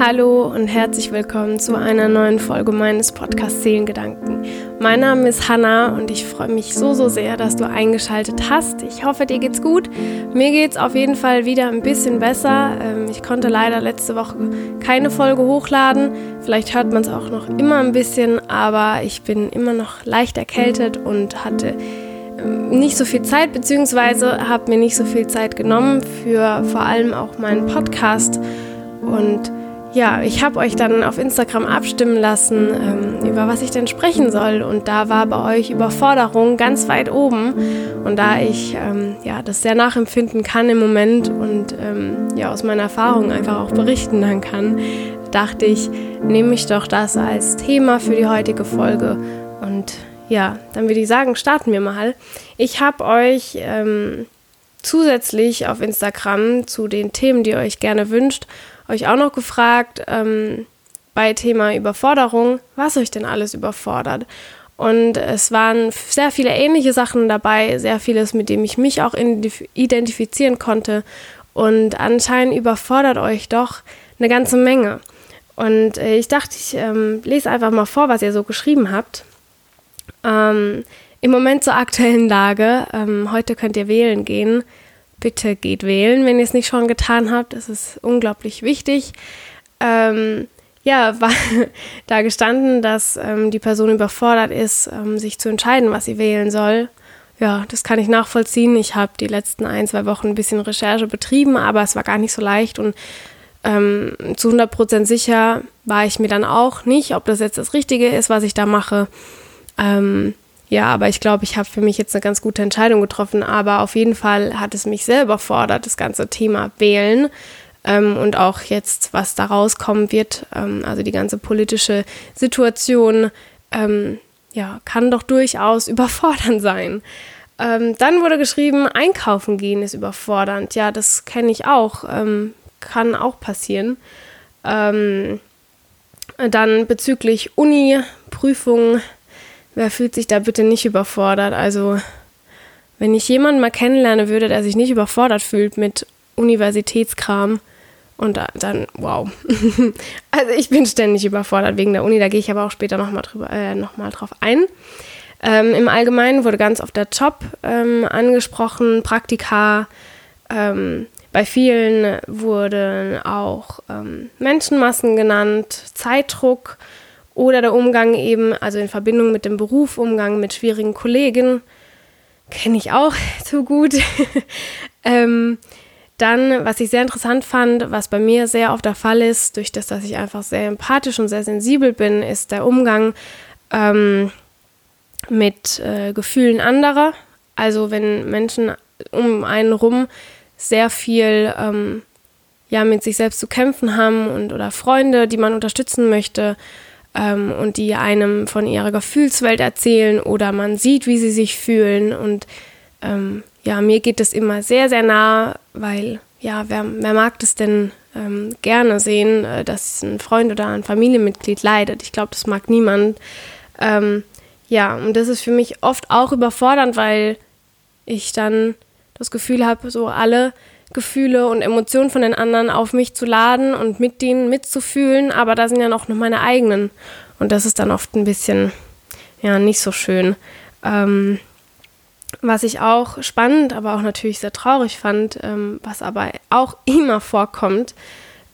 Hallo und herzlich willkommen zu einer neuen Folge meines Podcasts Seelengedanken. Mein Name ist Hanna und ich freue mich so, so sehr, dass du eingeschaltet hast. Ich hoffe, dir geht's gut. Mir geht's auf jeden Fall wieder ein bisschen besser. Ähm, ich konnte leider letzte Woche keine Folge hochladen. Vielleicht hört man es auch noch immer ein bisschen, aber ich bin immer noch leicht erkältet und hatte ähm, nicht so viel Zeit, beziehungsweise habe mir nicht so viel Zeit genommen für vor allem auch meinen Podcast. Und ja, ich habe euch dann auf Instagram abstimmen lassen, ähm, über was ich denn sprechen soll. Und da war bei euch Überforderung ganz weit oben. Und da ich ähm, ja, das sehr nachempfinden kann im Moment und ähm, ja, aus meiner Erfahrung einfach auch berichten dann kann, dachte ich, nehme ich doch das als Thema für die heutige Folge. Und ja, dann würde ich sagen, starten wir mal. Ich habe euch ähm, zusätzlich auf Instagram zu den Themen, die ihr euch gerne wünscht, euch auch noch gefragt ähm, bei Thema Überforderung, was euch denn alles überfordert. Und es waren sehr viele ähnliche Sachen dabei, sehr vieles, mit dem ich mich auch identifizieren konnte. Und anscheinend überfordert euch doch eine ganze Menge. Und äh, ich dachte, ich ähm, lese einfach mal vor, was ihr so geschrieben habt. Ähm, Im Moment zur aktuellen Lage. Ähm, heute könnt ihr wählen gehen bitte geht wählen, wenn ihr es nicht schon getan habt. Das ist unglaublich wichtig. Ähm, ja, war da gestanden, dass ähm, die Person überfordert ist, ähm, sich zu entscheiden, was sie wählen soll. Ja, das kann ich nachvollziehen. Ich habe die letzten ein, zwei Wochen ein bisschen Recherche betrieben, aber es war gar nicht so leicht und ähm, zu 100% sicher war ich mir dann auch nicht, ob das jetzt das Richtige ist, was ich da mache. Ähm, ja, aber ich glaube, ich habe für mich jetzt eine ganz gute Entscheidung getroffen. Aber auf jeden Fall hat es mich sehr überfordert, das ganze Thema Wählen. Ähm, und auch jetzt, was da rauskommen wird, ähm, also die ganze politische Situation, ähm, ja, kann doch durchaus überfordernd sein. Ähm, dann wurde geschrieben, einkaufen gehen ist überfordernd. Ja, das kenne ich auch. Ähm, kann auch passieren. Ähm, dann bezüglich Uni, Prüfungen, wer fühlt sich da bitte nicht überfordert? Also, wenn ich jemanden mal kennenlernen würde, der sich nicht überfordert fühlt mit Universitätskram, und dann, wow. also ich bin ständig überfordert wegen der Uni, da gehe ich aber auch später nochmal äh, noch drauf ein. Ähm, Im Allgemeinen wurde ganz oft der Job ähm, angesprochen, Praktika. Ähm, bei vielen wurden auch ähm, Menschenmassen genannt, Zeitdruck oder der Umgang eben, also in Verbindung mit dem Beruf, Umgang mit schwierigen Kollegen, kenne ich auch zu gut. ähm, dann, was ich sehr interessant fand, was bei mir sehr oft der Fall ist, durch das, dass ich einfach sehr empathisch und sehr sensibel bin, ist der Umgang ähm, mit äh, Gefühlen anderer. Also wenn Menschen um einen rum sehr viel ähm, ja, mit sich selbst zu kämpfen haben und oder Freunde, die man unterstützen möchte, ähm, und die einem von ihrer Gefühlswelt erzählen oder man sieht, wie sie sich fühlen. Und ähm, ja, mir geht das immer sehr, sehr nah, weil ja, wer, wer mag das denn ähm, gerne sehen, äh, dass ein Freund oder ein Familienmitglied leidet? Ich glaube, das mag niemand. Ähm, ja, und das ist für mich oft auch überfordernd, weil ich dann das Gefühl habe, so alle Gefühle und Emotionen von den anderen auf mich zu laden und mit denen mitzufühlen, aber da sind ja noch meine eigenen. Und das ist dann oft ein bisschen, ja, nicht so schön. Ähm, was ich auch spannend, aber auch natürlich sehr traurig fand, ähm, was aber auch immer vorkommt,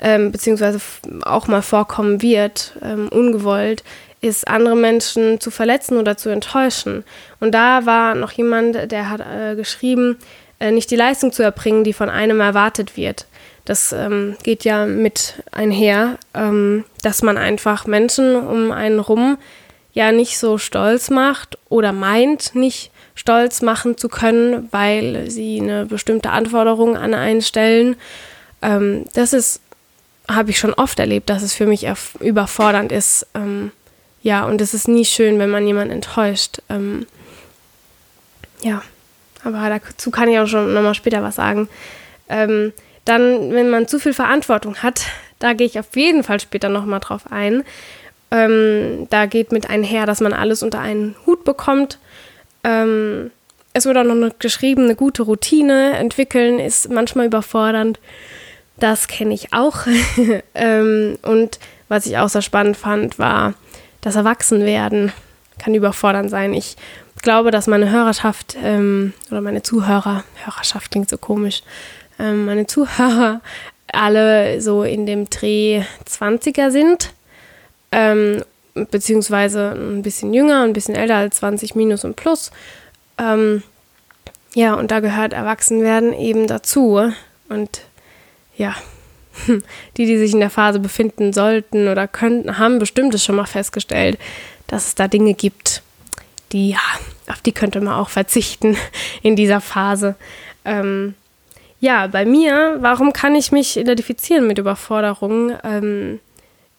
ähm, beziehungsweise auch mal vorkommen wird, ähm, ungewollt, ist, andere Menschen zu verletzen oder zu enttäuschen. Und da war noch jemand, der hat äh, geschrieben, nicht die Leistung zu erbringen, die von einem erwartet wird. Das ähm, geht ja mit einher, ähm, dass man einfach Menschen um einen rum ja nicht so stolz macht oder meint, nicht stolz machen zu können, weil sie eine bestimmte Anforderung an einen stellen. Ähm, das ist, habe ich schon oft erlebt, dass es für mich überfordernd ist. Ähm, ja, und es ist nie schön, wenn man jemanden enttäuscht. Ähm, ja. Aber dazu kann ich auch schon nochmal später was sagen. Ähm, dann, wenn man zu viel Verantwortung hat, da gehe ich auf jeden Fall später nochmal drauf ein. Ähm, da geht mit einher, dass man alles unter einen Hut bekommt. Ähm, es wird auch noch geschrieben, eine gute Routine entwickeln ist manchmal überfordernd. Das kenne ich auch. ähm, und was ich auch sehr spannend fand, war das Erwachsenwerden. Kann überfordernd sein. Ich glaube, dass meine Hörerschaft ähm, oder meine Zuhörer, Hörerschaft klingt so komisch, ähm, meine Zuhörer alle so in dem Dreh 20er sind. Ähm, beziehungsweise ein bisschen jünger, ein bisschen älter als 20 minus und plus. Ähm, ja, und da gehört Erwachsenwerden eben dazu. Und ja, die, die sich in der Phase befinden sollten oder könnten, haben bestimmt es schon mal festgestellt, dass es da Dinge gibt, die, ja, auf die könnte man auch verzichten in dieser Phase. Ähm, ja, bei mir, warum kann ich mich identifizieren mit Überforderung? Ähm,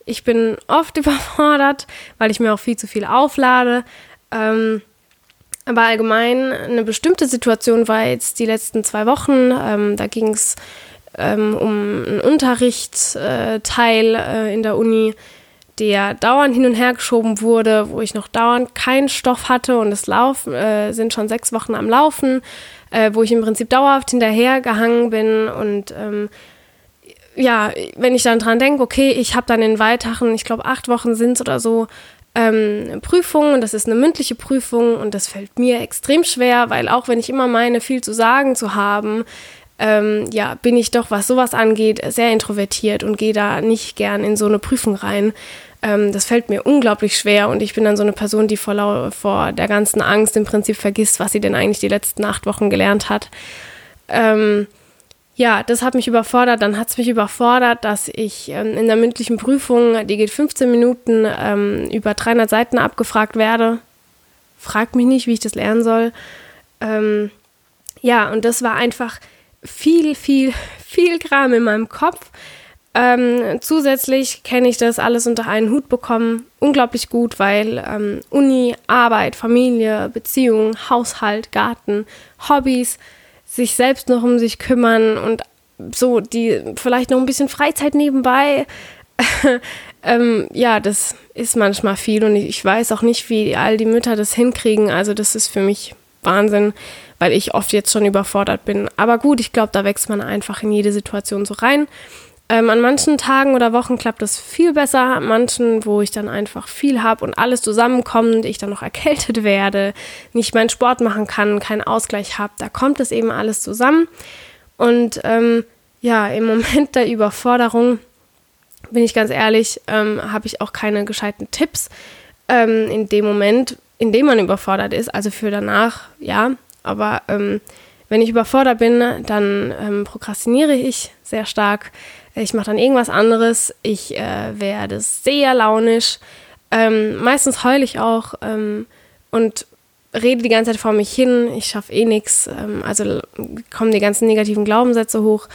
ich bin oft überfordert, weil ich mir auch viel zu viel auflade. Ähm, aber allgemein eine bestimmte Situation war jetzt die letzten zwei Wochen. Ähm, da ging es ähm, um einen Unterrichtsteil äh, in der Uni, der dauernd hin und her geschoben wurde, wo ich noch dauernd keinen Stoff hatte und es laufen, äh, sind schon sechs Wochen am Laufen, äh, wo ich im Prinzip dauerhaft hinterhergehangen bin und ähm, ja, wenn ich dann dran denke, okay, ich habe dann in weiteren, ich glaube acht Wochen sind es oder so, ähm, Prüfung und das ist eine mündliche Prüfung und das fällt mir extrem schwer, weil auch wenn ich immer meine, viel zu sagen zu haben, ähm, ja, bin ich doch, was sowas angeht, sehr introvertiert und gehe da nicht gern in so eine Prüfung rein. Ähm, das fällt mir unglaublich schwer und ich bin dann so eine Person, die vor, vor der ganzen Angst im Prinzip vergisst, was sie denn eigentlich die letzten acht Wochen gelernt hat. Ähm, ja, das hat mich überfordert. Dann hat es mich überfordert, dass ich ähm, in der mündlichen Prüfung, die geht 15 Minuten, ähm, über 300 Seiten abgefragt werde. Fragt mich nicht, wie ich das lernen soll. Ähm, ja, und das war einfach viel, viel, viel Kram in meinem Kopf. Ähm, zusätzlich kenne ich das alles unter einen Hut bekommen. Unglaublich gut, weil ähm, Uni, Arbeit, Familie, Beziehung, Haushalt, Garten, Hobbys, sich selbst noch um sich kümmern und so die vielleicht noch ein bisschen Freizeit nebenbei. ähm, ja, das ist manchmal viel und ich weiß auch nicht, wie all die Mütter das hinkriegen. Also das ist für mich Wahnsinn, weil ich oft jetzt schon überfordert bin. Aber gut, ich glaube, da wächst man einfach in jede Situation so rein. Ähm, an manchen Tagen oder Wochen klappt das viel besser, an manchen, wo ich dann einfach viel habe und alles zusammenkommt, ich dann noch erkältet werde, nicht meinen Sport machen kann, keinen Ausgleich habe, da kommt es eben alles zusammen. Und ähm, ja, im Moment der Überforderung, bin ich ganz ehrlich, ähm, habe ich auch keine gescheiten Tipps. Ähm, in dem Moment, in dem man überfordert ist, also für danach, ja, aber ähm, wenn ich überfordert bin, dann ähm, prokrastiniere ich sehr stark ich mache dann irgendwas anderes. Ich äh, werde sehr launisch. Ähm, meistens heule ich auch ähm, und rede die ganze Zeit vor mich hin. Ich schaffe eh nichts. Ähm, also kommen die ganzen negativen Glaubenssätze hoch.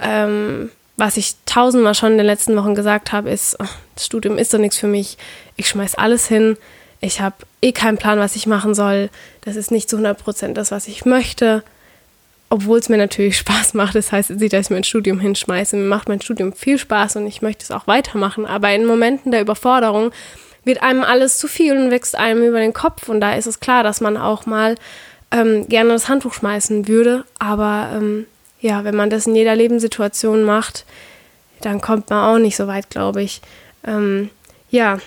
Ähm, was ich tausendmal schon in den letzten Wochen gesagt habe, ist, das Studium ist doch nichts für mich. Ich schmeiß alles hin. Ich habe eh keinen Plan, was ich machen soll. Das ist nicht zu 100 Prozent das, was ich möchte obwohl es mir natürlich Spaß macht. Das heißt nicht, dass ich mein Studium hinschmeiße. Mir macht mein Studium viel Spaß und ich möchte es auch weitermachen. Aber in Momenten der Überforderung wird einem alles zu viel und wächst einem über den Kopf. Und da ist es klar, dass man auch mal ähm, gerne das Handtuch schmeißen würde. Aber ähm, ja, wenn man das in jeder Lebenssituation macht, dann kommt man auch nicht so weit, glaube ich. Ähm, ja,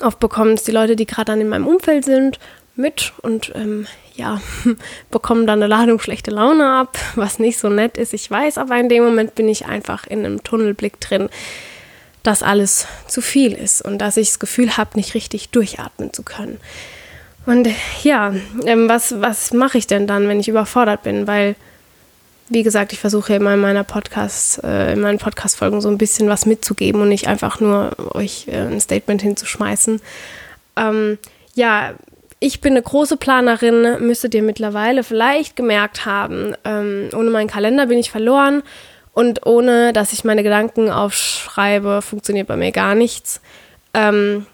oft bekommen es die Leute, die gerade dann in meinem Umfeld sind, mit und ähm, ja, bekommen dann eine Ladung schlechte Laune ab, was nicht so nett ist. Ich weiß, aber in dem Moment bin ich einfach in einem Tunnelblick drin, dass alles zu viel ist und dass ich das Gefühl habe, nicht richtig durchatmen zu können. Und ja, ähm, was, was mache ich denn dann, wenn ich überfordert bin? Weil, wie gesagt, ich versuche immer in meiner Podcast, äh, in meinen Podcast-Folgen so ein bisschen was mitzugeben und nicht einfach nur euch äh, ein Statement hinzuschmeißen. Ähm, ja, ich bin eine große Planerin, müsstet ihr mittlerweile vielleicht gemerkt haben. Ähm, ohne meinen Kalender bin ich verloren und ohne, dass ich meine Gedanken aufschreibe, funktioniert bei mir gar nichts. Ähm,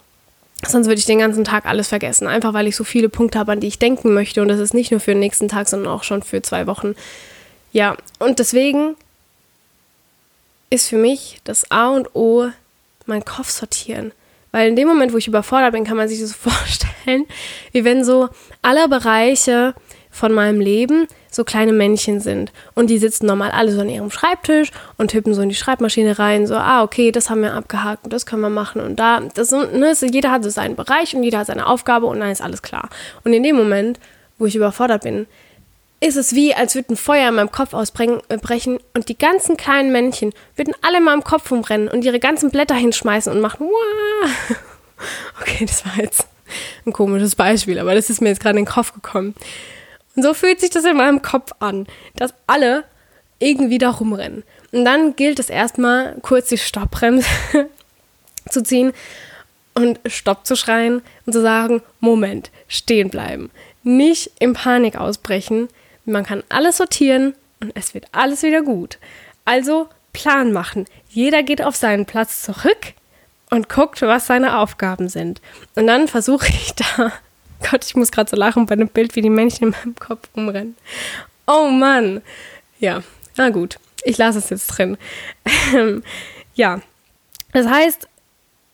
sonst würde ich den ganzen Tag alles vergessen, einfach weil ich so viele Punkte habe, an die ich denken möchte. Und das ist nicht nur für den nächsten Tag, sondern auch schon für zwei Wochen. Ja, und deswegen ist für mich das A und O mein Kopf sortieren. Weil in dem Moment, wo ich überfordert bin, kann man sich das vorstellen, wie wenn so alle Bereiche von meinem Leben so kleine Männchen sind. Und die sitzen normal alle so an ihrem Schreibtisch und tippen so in die Schreibmaschine rein, so, ah, okay, das haben wir abgehakt und das können wir machen und da. Das, ne, jeder hat so seinen Bereich und jeder hat seine Aufgabe und dann ist alles klar. Und in dem Moment, wo ich überfordert bin, ist es wie, als würde ein Feuer in meinem Kopf ausbrechen äh, und die ganzen kleinen Männchen würden alle in meinem Kopf umrennen und ihre ganzen Blätter hinschmeißen und machen, Wah! okay, das war jetzt ein komisches Beispiel, aber das ist mir jetzt gerade in den Kopf gekommen. Und so fühlt sich das in meinem Kopf an, dass alle irgendwie da rumrennen. Und dann gilt es erstmal, kurz die Stoppbremse zu ziehen und Stopp zu schreien und zu sagen, Moment, stehen bleiben. Nicht in Panik ausbrechen. Man kann alles sortieren und es wird alles wieder gut. Also Plan machen. Jeder geht auf seinen Platz zurück und guckt, was seine Aufgaben sind. Und dann versuche ich da, Gott, ich muss gerade so lachen bei dem Bild, wie die Männchen in meinem Kopf rumrennen. Oh Mann. Ja, na gut, ich lasse es jetzt drin. ja, das heißt,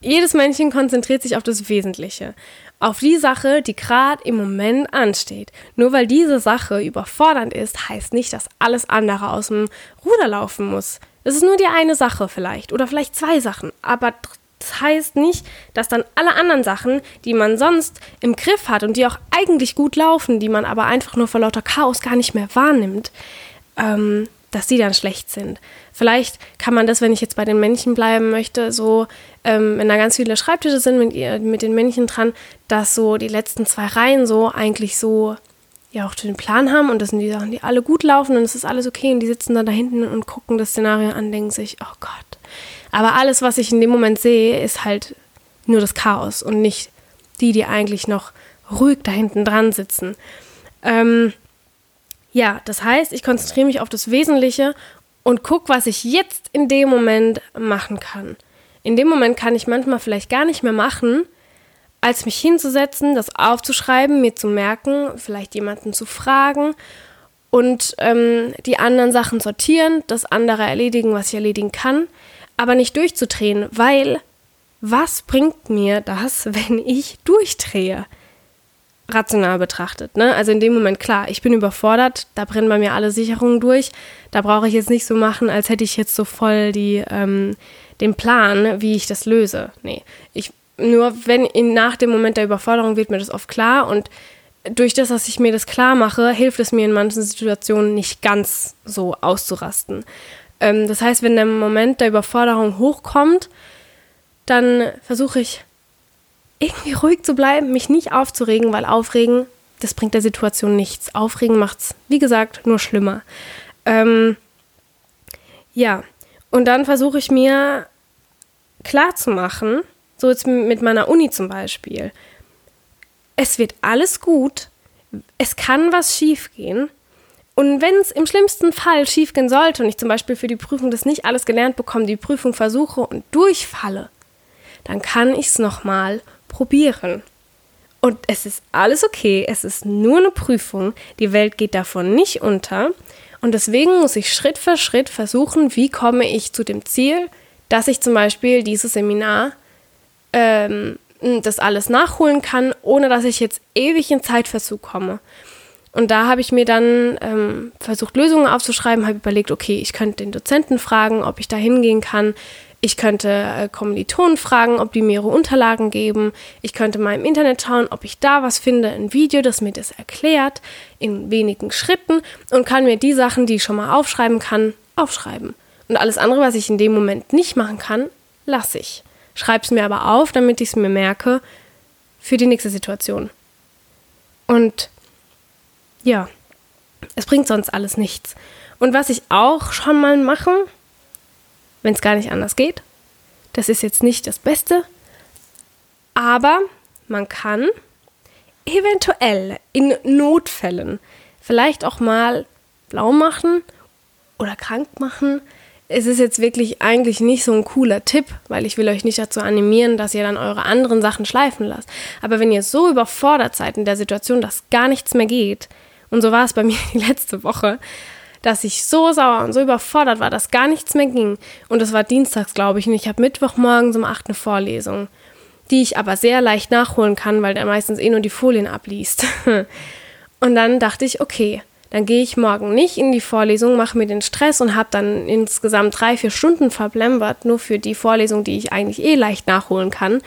jedes Männchen konzentriert sich auf das Wesentliche, auf die Sache, die gerade im Moment ansteht. Nur weil diese Sache überfordernd ist, heißt nicht, dass alles andere aus dem Ruder laufen muss. Es ist nur die eine Sache vielleicht oder vielleicht zwei Sachen, aber das heißt nicht, dass dann alle anderen Sachen, die man sonst im Griff hat und die auch eigentlich gut laufen, die man aber einfach nur vor lauter Chaos gar nicht mehr wahrnimmt, ähm, dass die dann schlecht sind. Vielleicht kann man das, wenn ich jetzt bei den Männchen bleiben möchte, so, ähm, wenn da ganz viele Schreibtische sind mit, mit den Männchen dran, dass so die letzten zwei Reihen so eigentlich so ja auch den Plan haben und das sind die Sachen, die alle gut laufen und es ist alles okay und die sitzen dann da hinten und gucken das Szenario an, denken sich, oh Gott, aber alles, was ich in dem Moment sehe, ist halt nur das Chaos und nicht die, die eigentlich noch ruhig da hinten dran sitzen. Ähm, ja, das heißt, ich konzentriere mich auf das Wesentliche und gucke, was ich jetzt in dem Moment machen kann. In dem Moment kann ich manchmal vielleicht gar nicht mehr machen, als mich hinzusetzen, das aufzuschreiben, mir zu merken, vielleicht jemanden zu fragen und ähm, die anderen Sachen sortieren, das andere erledigen, was ich erledigen kann aber nicht durchzudrehen, weil was bringt mir das, wenn ich durchdrehe? Rational betrachtet, ne? Also in dem Moment, klar, ich bin überfordert, da brennen bei mir alle Sicherungen durch. Da brauche ich jetzt nicht so machen, als hätte ich jetzt so voll die, ähm, den Plan, wie ich das löse. Nee. Ich, nur wenn in, nach dem Moment der Überforderung wird mir das oft klar und durch das, dass ich mir das klar mache, hilft es mir in manchen Situationen nicht ganz so auszurasten. Ähm, das heißt, wenn der Moment der Überforderung hochkommt, dann versuche ich irgendwie ruhig zu bleiben, mich nicht aufzuregen, weil Aufregen, das bringt der Situation nichts. Aufregen macht es, wie gesagt, nur schlimmer. Ähm, ja, und dann versuche ich mir klar zu machen, so jetzt mit meiner Uni zum Beispiel, es wird alles gut, es kann was schiefgehen, und wenn es im schlimmsten Fall schiefgehen sollte und ich zum Beispiel für die Prüfung das nicht alles gelernt bekomme, die Prüfung versuche und durchfalle, dann kann ich es nochmal probieren. Und es ist alles okay, es ist nur eine Prüfung, die Welt geht davon nicht unter. Und deswegen muss ich Schritt für Schritt versuchen, wie komme ich zu dem Ziel, dass ich zum Beispiel dieses Seminar ähm, das alles nachholen kann, ohne dass ich jetzt ewig in Zeitverzug komme. Und da habe ich mir dann ähm, versucht, Lösungen aufzuschreiben, habe überlegt, okay, ich könnte den Dozenten fragen, ob ich da hingehen kann. Ich könnte äh, Kommilitonen fragen, ob die mir ihre Unterlagen geben. Ich könnte mal im Internet schauen, ob ich da was finde, ein Video, das mir das erklärt, in wenigen Schritten und kann mir die Sachen, die ich schon mal aufschreiben kann, aufschreiben. Und alles andere, was ich in dem Moment nicht machen kann, lasse ich. Schreibe es mir aber auf, damit ich es mir merke für die nächste Situation. Und ja, es bringt sonst alles nichts. Und was ich auch schon mal mache, wenn es gar nicht anders geht, das ist jetzt nicht das Beste, aber man kann eventuell in Notfällen vielleicht auch mal blau machen oder krank machen. Es ist jetzt wirklich eigentlich nicht so ein cooler Tipp, weil ich will euch nicht dazu animieren, dass ihr dann eure anderen Sachen schleifen lasst. Aber wenn ihr so überfordert seid in der Situation, dass gar nichts mehr geht, und so war es bei mir die letzte Woche, dass ich so sauer und so überfordert war, dass gar nichts mehr ging. Und es war dienstags, glaube ich, und ich habe Mittwochmorgens um 8 eine Vorlesung, die ich aber sehr leicht nachholen kann, weil der meistens eh nur die Folien abliest. Und dann dachte ich, okay, dann gehe ich morgen nicht in die Vorlesung, mache mir den Stress und habe dann insgesamt drei, vier Stunden verblembert, nur für die Vorlesung, die ich eigentlich eh leicht nachholen kann.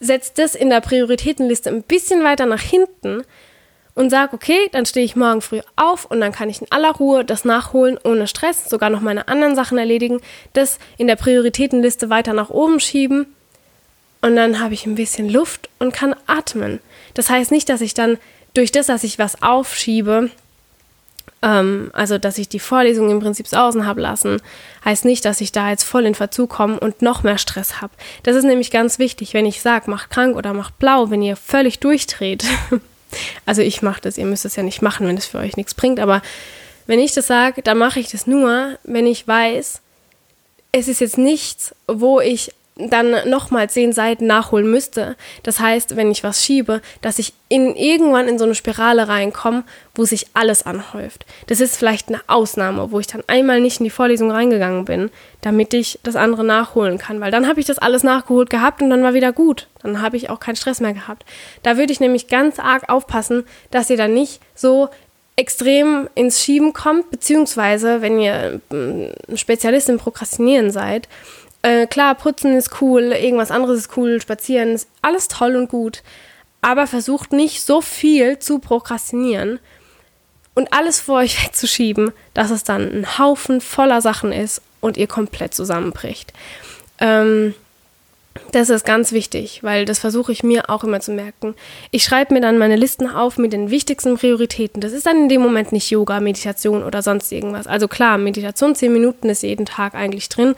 Setze das in der Prioritätenliste ein bisschen weiter nach hinten und sage, okay, dann stehe ich morgen früh auf und dann kann ich in aller Ruhe das nachholen, ohne Stress, sogar noch meine anderen Sachen erledigen, das in der Prioritätenliste weiter nach oben schieben und dann habe ich ein bisschen Luft und kann atmen. Das heißt nicht, dass ich dann durch das, dass ich was aufschiebe, ähm, also dass ich die Vorlesung im Prinzip außen habe lassen, heißt nicht, dass ich da jetzt voll in Verzug komme und noch mehr Stress habe. Das ist nämlich ganz wichtig, wenn ich sage, mach krank oder mach blau, wenn ihr völlig durchdreht. also ich mache das, ihr müsst es ja nicht machen, wenn es für euch nichts bringt, aber wenn ich das sage, dann mache ich das nur, wenn ich weiß, es ist jetzt nichts, wo ich dann nochmal zehn Seiten nachholen müsste. Das heißt, wenn ich was schiebe, dass ich in, irgendwann in so eine Spirale reinkomme, wo sich alles anhäuft. Das ist vielleicht eine Ausnahme, wo ich dann einmal nicht in die Vorlesung reingegangen bin, damit ich das andere nachholen kann. Weil dann habe ich das alles nachgeholt gehabt und dann war wieder gut. Dann habe ich auch keinen Stress mehr gehabt. Da würde ich nämlich ganz arg aufpassen, dass ihr dann nicht so extrem ins Schieben kommt, beziehungsweise wenn ihr ein Spezialist im Prokrastinieren seid, äh, klar, putzen ist cool, irgendwas anderes ist cool, spazieren ist alles toll und gut. Aber versucht nicht so viel zu prokrastinieren und alles vor euch wegzuschieben, dass es dann ein Haufen voller Sachen ist und ihr komplett zusammenbricht. Ähm, das ist ganz wichtig, weil das versuche ich mir auch immer zu merken. Ich schreibe mir dann meine Listen auf mit den wichtigsten Prioritäten. Das ist dann in dem Moment nicht Yoga, Meditation oder sonst irgendwas. Also klar, Meditation 10 Minuten ist jeden Tag eigentlich drin,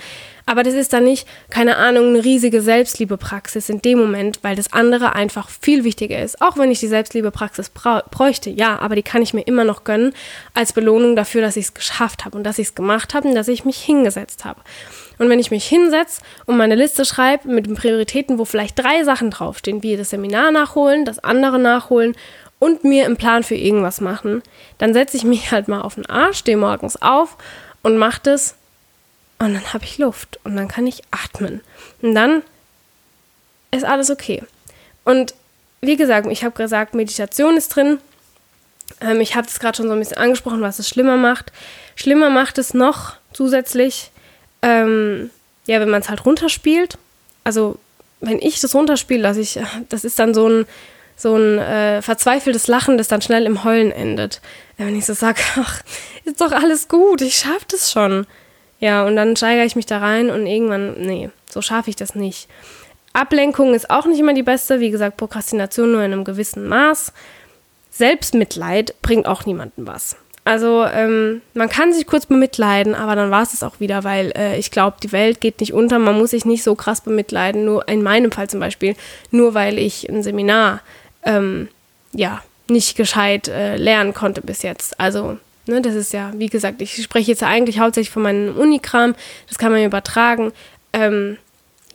aber das ist dann nicht, keine Ahnung, eine riesige Selbstliebepraxis in dem Moment, weil das andere einfach viel wichtiger ist. Auch wenn ich die Selbstliebepraxis bräuchte, ja, aber die kann ich mir immer noch gönnen als Belohnung dafür, dass ich es geschafft habe und dass ich es gemacht habe und dass ich mich hingesetzt habe. Und wenn ich mich hinsetze und meine Liste schreibe mit den Prioritäten, wo vielleicht drei Sachen draufstehen, wie das Seminar nachholen, das andere nachholen und mir einen Plan für irgendwas machen, dann setze ich mich halt mal auf den Arsch, stehe morgens auf und mache das und dann habe ich Luft und dann kann ich atmen. Und dann ist alles okay. Und wie gesagt, ich habe gesagt, Meditation ist drin. Ähm, ich habe es gerade schon so ein bisschen angesprochen, was es schlimmer macht. Schlimmer macht es noch zusätzlich, ähm, ja, wenn man es halt runterspielt. Also, wenn ich das runterspiele, dass ich, das ist dann so ein, so ein äh, verzweifeltes Lachen, das dann schnell im Heulen endet. Wenn ich so sage, ach, ist doch alles gut, ich schaffe das schon. Ja, und dann steigere ich mich da rein und irgendwann, nee, so schaffe ich das nicht. Ablenkung ist auch nicht immer die beste. Wie gesagt, Prokrastination nur in einem gewissen Maß. Selbstmitleid bringt auch niemandem was. Also ähm, man kann sich kurz bemitleiden, aber dann war es es auch wieder, weil äh, ich glaube, die Welt geht nicht unter. Man muss sich nicht so krass bemitleiden. Nur in meinem Fall zum Beispiel, nur weil ich ein Seminar ähm, ja nicht gescheit äh, lernen konnte bis jetzt. Also ne, das ist ja, wie gesagt, ich spreche jetzt eigentlich hauptsächlich von meinem Unikram. Das kann man übertragen. Ähm,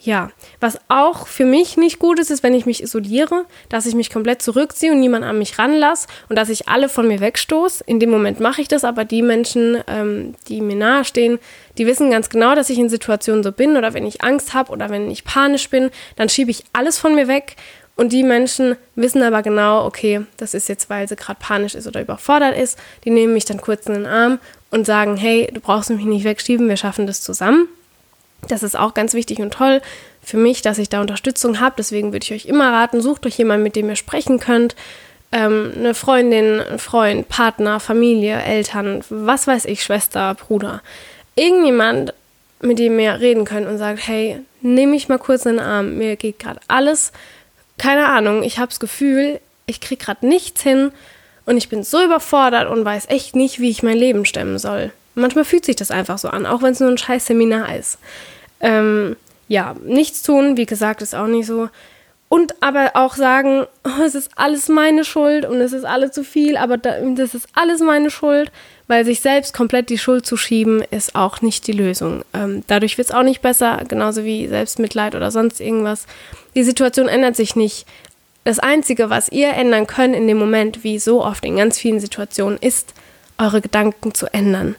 ja, was auch für mich nicht gut ist, ist, wenn ich mich isoliere, dass ich mich komplett zurückziehe und niemand an mich ranlasse und dass ich alle von mir wegstoße. In dem Moment mache ich das, aber die Menschen, ähm, die mir nahestehen, die wissen ganz genau, dass ich in Situationen so bin oder wenn ich Angst habe oder wenn ich panisch bin, dann schiebe ich alles von mir weg und die Menschen wissen aber genau, okay, das ist jetzt, weil sie gerade panisch ist oder überfordert ist. Die nehmen mich dann kurz in den Arm und sagen, hey, du brauchst mich nicht wegschieben, wir schaffen das zusammen. Das ist auch ganz wichtig und toll für mich, dass ich da Unterstützung habe. Deswegen würde ich euch immer raten, sucht euch jemanden, mit dem ihr sprechen könnt. Ähm, eine Freundin, ein Freund, Partner, Familie, Eltern, was weiß ich, Schwester, Bruder. Irgendjemand, mit dem ihr reden könnt und sagt, hey, nimm mich mal kurz in den Arm. Mir geht gerade alles, keine Ahnung, ich habe das Gefühl, ich kriege gerade nichts hin und ich bin so überfordert und weiß echt nicht, wie ich mein Leben stemmen soll. Manchmal fühlt sich das einfach so an, auch wenn es nur ein scheiß Seminar ist. Ähm, ja, nichts tun, wie gesagt, ist auch nicht so. Und aber auch sagen, oh, es ist alles meine Schuld und es ist alles zu viel, aber das ist alles meine Schuld, weil sich selbst komplett die Schuld zu schieben, ist auch nicht die Lösung. Ähm, dadurch wird es auch nicht besser, genauso wie Selbstmitleid oder sonst irgendwas. Die Situation ändert sich nicht. Das Einzige, was ihr ändern könnt in dem Moment, wie so oft in ganz vielen Situationen, ist, eure Gedanken zu ändern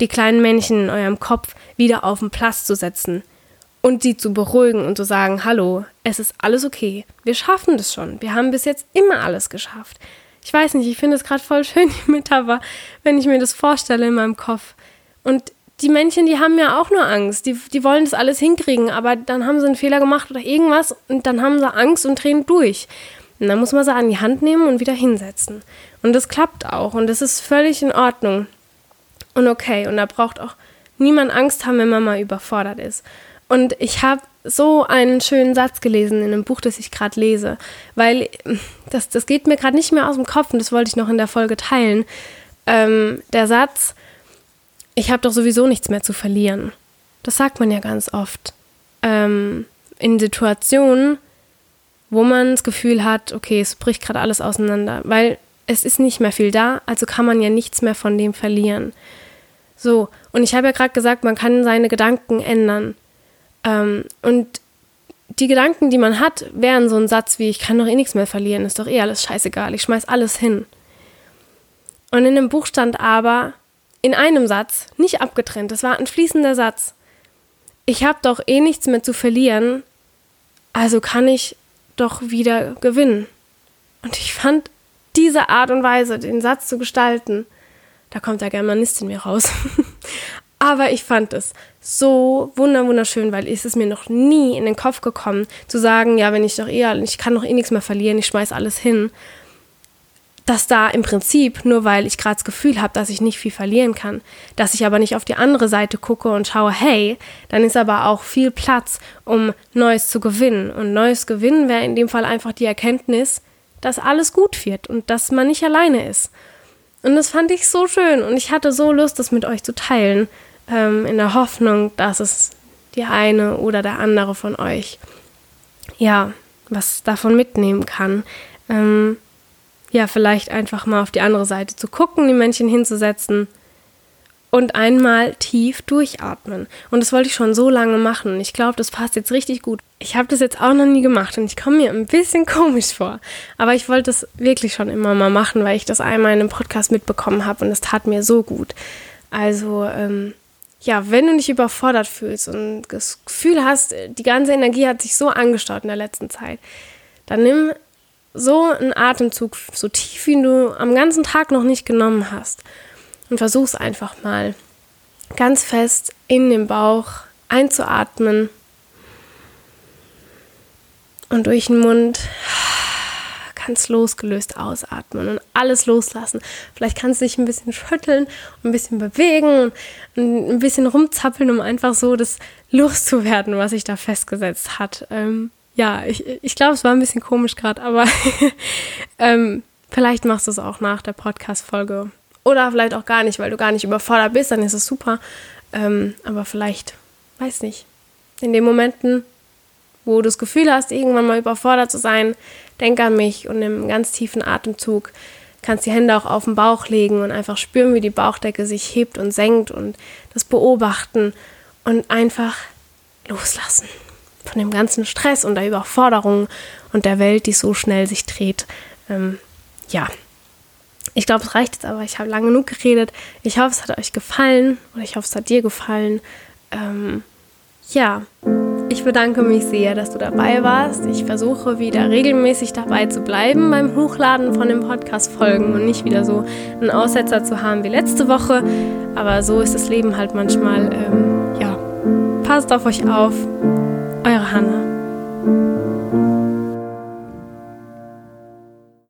die kleinen Männchen in eurem Kopf wieder auf den Platz zu setzen und sie zu beruhigen und zu sagen, hallo, es ist alles okay, wir schaffen das schon, wir haben bis jetzt immer alles geschafft. ich weiß nicht, ich finde es gerade voll schön, die Metapher, wenn ich mir das vorstelle in meinem Kopf. Und die Männchen, die haben ja auch nur Angst. Die, die wollen das alles hinkriegen, aber dann haben sie einen Fehler gemacht oder irgendwas und dann haben sie Angst und drehen durch. Und dann muss man sie an die Hand nehmen und wieder hinsetzen. Und das klappt auch und das ist völlig in Ordnung. Und okay, und da braucht auch niemand Angst haben, wenn man mal überfordert ist. Und ich habe so einen schönen Satz gelesen in einem Buch, das ich gerade lese, weil das, das geht mir gerade nicht mehr aus dem Kopf und das wollte ich noch in der Folge teilen. Ähm, der Satz, ich habe doch sowieso nichts mehr zu verlieren. Das sagt man ja ganz oft. Ähm, in Situationen, wo man das Gefühl hat, okay, es bricht gerade alles auseinander, weil es ist nicht mehr viel da, also kann man ja nichts mehr von dem verlieren. So, und ich habe ja gerade gesagt, man kann seine Gedanken ändern. Ähm, und die Gedanken, die man hat, wären so ein Satz wie, ich kann doch eh nichts mehr verlieren, ist doch eh alles scheißegal, ich schmeiß alles hin. Und in dem Buch stand aber, in einem Satz, nicht abgetrennt, das war ein fließender Satz, ich habe doch eh nichts mehr zu verlieren, also kann ich doch wieder gewinnen. Und ich fand diese Art und Weise, den Satz zu gestalten, da kommt der Germanist in mir raus. Aber ich fand es so wunderschön, weil es ist mir noch nie in den Kopf gekommen, zu sagen, ja, wenn ich doch eher, ich kann doch eh nichts mehr verlieren, ich schmeiß alles hin. Dass da im Prinzip, nur weil ich gerade das Gefühl habe, dass ich nicht viel verlieren kann, dass ich aber nicht auf die andere Seite gucke und schaue, hey, dann ist aber auch viel Platz, um Neues zu gewinnen. Und Neues gewinnen wäre in dem Fall einfach die Erkenntnis, dass alles gut wird und dass man nicht alleine ist. Und das fand ich so schön und ich hatte so Lust, das mit euch zu teilen ähm, in der Hoffnung, dass es die eine oder der andere von euch ja was davon mitnehmen kann. Ähm, ja, vielleicht einfach mal auf die andere Seite zu gucken, die Männchen hinzusetzen und einmal tief durchatmen. Und das wollte ich schon so lange machen. Ich glaube, das passt jetzt richtig gut. Ich habe das jetzt auch noch nie gemacht und ich komme mir ein bisschen komisch vor. Aber ich wollte es wirklich schon immer mal machen, weil ich das einmal in einem Podcast mitbekommen habe und es tat mir so gut. Also, ähm, ja, wenn du dich überfordert fühlst und das Gefühl hast, die ganze Energie hat sich so angestaut in der letzten Zeit, dann nimm so einen Atemzug, so tief wie du am ganzen Tag noch nicht genommen hast. Und versuch es einfach mal ganz fest in den Bauch einzuatmen und durch den Mund ganz losgelöst ausatmen und alles loslassen. Vielleicht kannst du dich ein bisschen schütteln, ein bisschen bewegen und ein bisschen rumzappeln, um einfach so das loszuwerden, was sich da festgesetzt hat. Ähm, ja, ich, ich glaube, es war ein bisschen komisch gerade, aber ähm, vielleicht machst du es auch nach der Podcast-Folge. Oder vielleicht auch gar nicht, weil du gar nicht überfordert bist, dann ist es super. Ähm, aber vielleicht, weiß nicht, in den Momenten, wo du das Gefühl hast, irgendwann mal überfordert zu sein, denk an mich und einen ganz tiefen Atemzug. Kannst die Hände auch auf den Bauch legen und einfach spüren, wie die Bauchdecke sich hebt und senkt und das beobachten und einfach loslassen von dem ganzen Stress und der Überforderung und der Welt, die so schnell sich dreht. Ähm, ja, ich glaube, es reicht jetzt aber. Ich habe lange genug geredet. Ich hoffe, es hat euch gefallen oder ich hoffe, es hat dir gefallen. Ähm, ja, ich bedanke mich sehr, dass du dabei warst. Ich versuche wieder regelmäßig dabei zu bleiben beim Hochladen von den Podcast-Folgen und nicht wieder so einen Aussetzer zu haben wie letzte Woche. Aber so ist das Leben halt manchmal. Ähm, ja, passt auf euch auf. Eure Hanna.